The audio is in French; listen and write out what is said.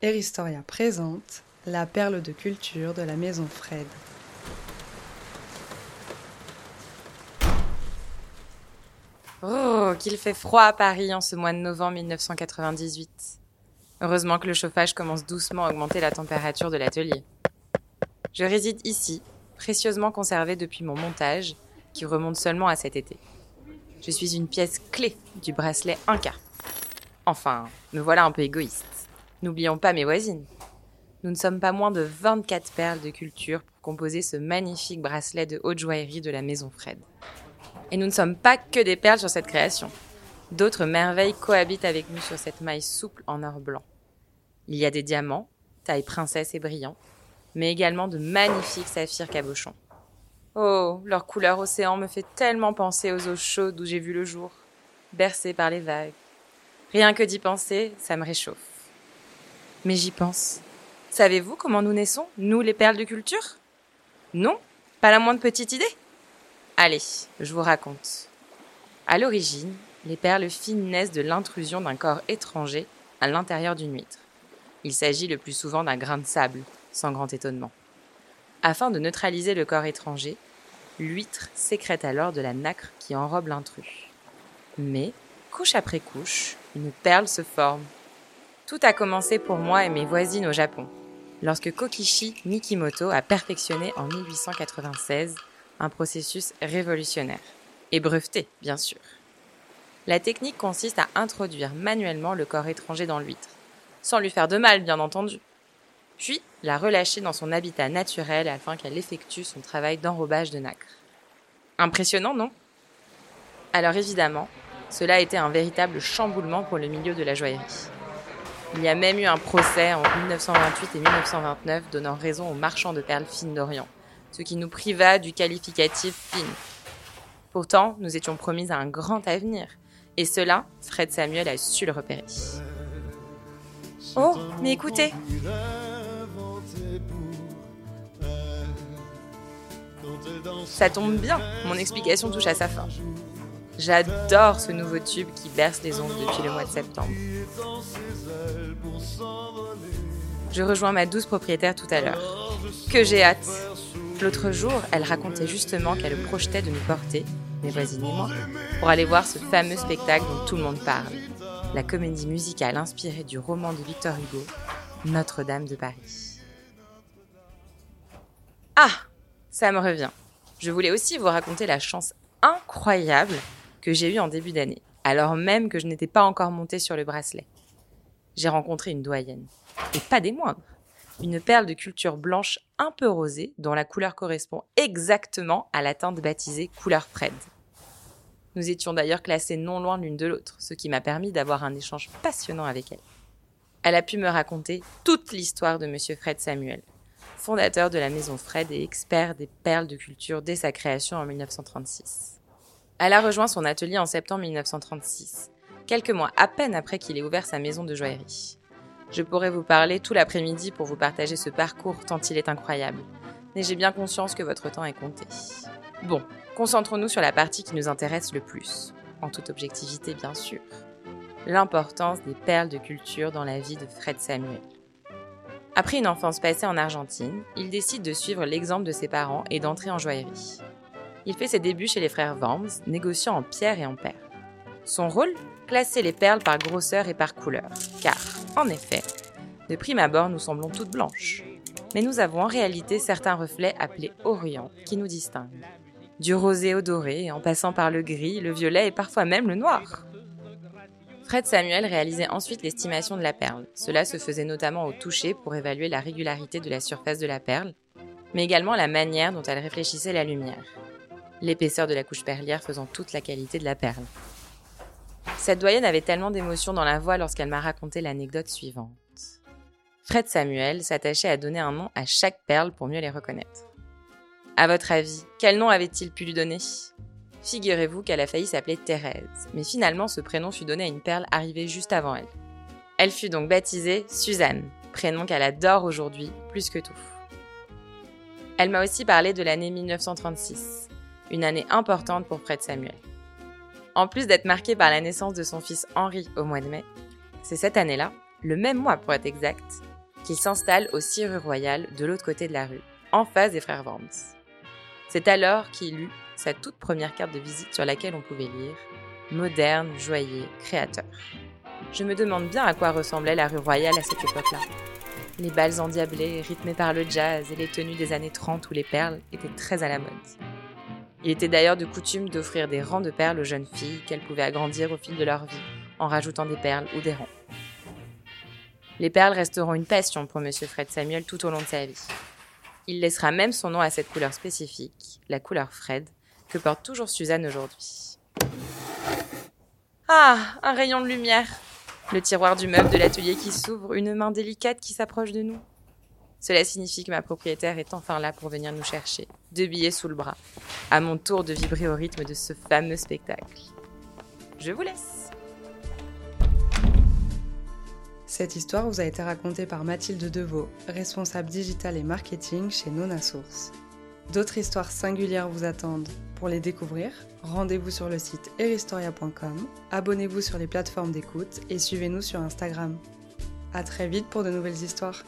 Eristoria présente la perle de culture de la maison Fred. Oh, qu'il fait froid à Paris en ce mois de novembre 1998. Heureusement que le chauffage commence doucement à augmenter la température de l'atelier. Je réside ici, précieusement conservé depuis mon montage, qui remonte seulement à cet été. Je suis une pièce clé du bracelet Inca. Enfin, me voilà un peu égoïste. N'oublions pas mes voisines. Nous ne sommes pas moins de 24 perles de culture pour composer ce magnifique bracelet de haute joaillerie de la maison Fred. Et nous ne sommes pas que des perles sur cette création. D'autres merveilles cohabitent avec nous sur cette maille souple en or blanc. Il y a des diamants, taille princesse et brillants, mais également de magnifiques saphirs cabochons. Oh, leur couleur océan me fait tellement penser aux eaux chaudes où j'ai vu le jour, bercées par les vagues. Rien que d'y penser, ça me réchauffe. Mais j'y pense. Savez-vous comment nous naissons, nous les perles de culture? Non? Pas la moindre petite idée? Allez, je vous raconte. À l'origine, les perles fines naissent de l'intrusion d'un corps étranger à l'intérieur d'une huître. Il s'agit le plus souvent d'un grain de sable, sans grand étonnement. Afin de neutraliser le corps étranger, l'huître sécrète alors de la nacre qui enrobe l'intrus. Mais, couche après couche, une perle se forme. Tout a commencé pour moi et mes voisines au Japon, lorsque Kokishi Mikimoto a perfectionné en 1896 un processus révolutionnaire, et breveté, bien sûr. La technique consiste à introduire manuellement le corps étranger dans l'huître, sans lui faire de mal, bien entendu. Puis la relâcher dans son habitat naturel afin qu'elle effectue son travail d'enrobage de nacre. Impressionnant, non? Alors évidemment, cela a été un véritable chamboulement pour le milieu de la joaillerie. Il y a même eu un procès en 1928 et 1929 donnant raison aux marchands de perles fines d'Orient, ce qui nous priva du qualificatif fine. Pourtant, nous étions promis à un grand avenir, et cela, Fred Samuel a su le repérer. Oh, mais écoutez Ça tombe bien, mon explication touche à sa fin. J'adore ce nouveau tube qui berce les ondes depuis le mois de septembre. Je rejoins ma douce propriétaire tout à l'heure. Que j'ai hâte L'autre jour, elle racontait justement qu'elle projetait de nous porter, mes voisines et moi, pour aller voir ce fameux spectacle dont tout le monde parle. La comédie musicale inspirée du roman de Victor Hugo, Notre-Dame de Paris. Ah Ça me revient. Je voulais aussi vous raconter la chance incroyable j'ai eue en début d'année, alors même que je n'étais pas encore montée sur le bracelet. J'ai rencontré une doyenne, et pas des moindres une perle de culture blanche un peu rosée dont la couleur correspond exactement à la teinte baptisée couleur Fred. Nous étions d'ailleurs classés non loin l'une de l'autre, ce qui m'a permis d'avoir un échange passionnant avec elle. Elle a pu me raconter toute l'histoire de Monsieur Fred Samuel, fondateur de la maison Fred et expert des perles de culture dès sa création en 1936. Elle a rejoint son atelier en septembre 1936, quelques mois à peine après qu'il ait ouvert sa maison de joaillerie. Je pourrais vous parler tout l'après-midi pour vous partager ce parcours tant il est incroyable. Mais j'ai bien conscience que votre temps est compté. Bon, concentrons-nous sur la partie qui nous intéresse le plus, en toute objectivité bien sûr. L'importance des perles de culture dans la vie de Fred Samuel. Après une enfance passée en Argentine, il décide de suivre l'exemple de ses parents et d'entrer en joaillerie. Il fait ses débuts chez les frères Worms, négociant en pierre et en perles. Son rôle Classer les perles par grosseur et par couleur, car en effet, de prime abord, nous semblons toutes blanches. Mais nous avons en réalité certains reflets appelés orient qui nous distinguent. Du rosé au doré, en passant par le gris, le violet et parfois même le noir. Fred Samuel réalisait ensuite l'estimation de la perle. Cela se faisait notamment au toucher pour évaluer la régularité de la surface de la perle, mais également la manière dont elle réfléchissait la lumière. L'épaisseur de la couche perlière faisant toute la qualité de la perle. Cette doyenne avait tellement d'émotion dans la voix lorsqu'elle m'a raconté l'anecdote suivante. Fred Samuel s'attachait à donner un nom à chaque perle pour mieux les reconnaître. À votre avis, quel nom avait-il pu lui donner? Figurez-vous qu'elle a failli s'appeler Thérèse, mais finalement ce prénom fut donné à une perle arrivée juste avant elle. Elle fut donc baptisée Suzanne, prénom qu'elle adore aujourd'hui plus que tout. Elle m'a aussi parlé de l'année 1936, une année importante pour Fred Samuel. En plus d'être marquée par la naissance de son fils Henri au mois de mai, c'est cette année-là le même mois pour être exact, qu'il s'installe au 6 rue Royale, de l'autre côté de la rue, en face des frères Worms. C'est alors qu'il eut sa toute première carte de visite sur laquelle on pouvait lire Moderne, joyeux, créateur. Je me demande bien à quoi ressemblait la rue Royale à cette époque-là. Les balles endiablées, rythmées par le jazz et les tenues des années 30 où les perles étaient très à la mode. Il était d'ailleurs de coutume d'offrir des rangs de perles aux jeunes filles qu'elles pouvaient agrandir au fil de leur vie en rajoutant des perles ou des rangs. Les perles resteront une passion pour M. Fred Samuel tout au long de sa vie. Il laissera même son nom à cette couleur spécifique, la couleur Fred, que porte toujours Suzanne aujourd'hui. Ah, un rayon de lumière Le tiroir du meuble de l'atelier qui s'ouvre, une main délicate qui s'approche de nous. Cela signifie que ma propriétaire est enfin là pour venir nous chercher, deux billets sous le bras, à mon tour de vibrer au rythme de ce fameux spectacle. Je vous laisse Cette histoire vous a été racontée par Mathilde Deveau, responsable digital et marketing chez Nona Source. D'autres histoires singulières vous attendent. Pour les découvrir, rendez-vous sur le site eristoria.com, abonnez-vous sur les plateformes d'écoute et suivez-nous sur Instagram. À très vite pour de nouvelles histoires.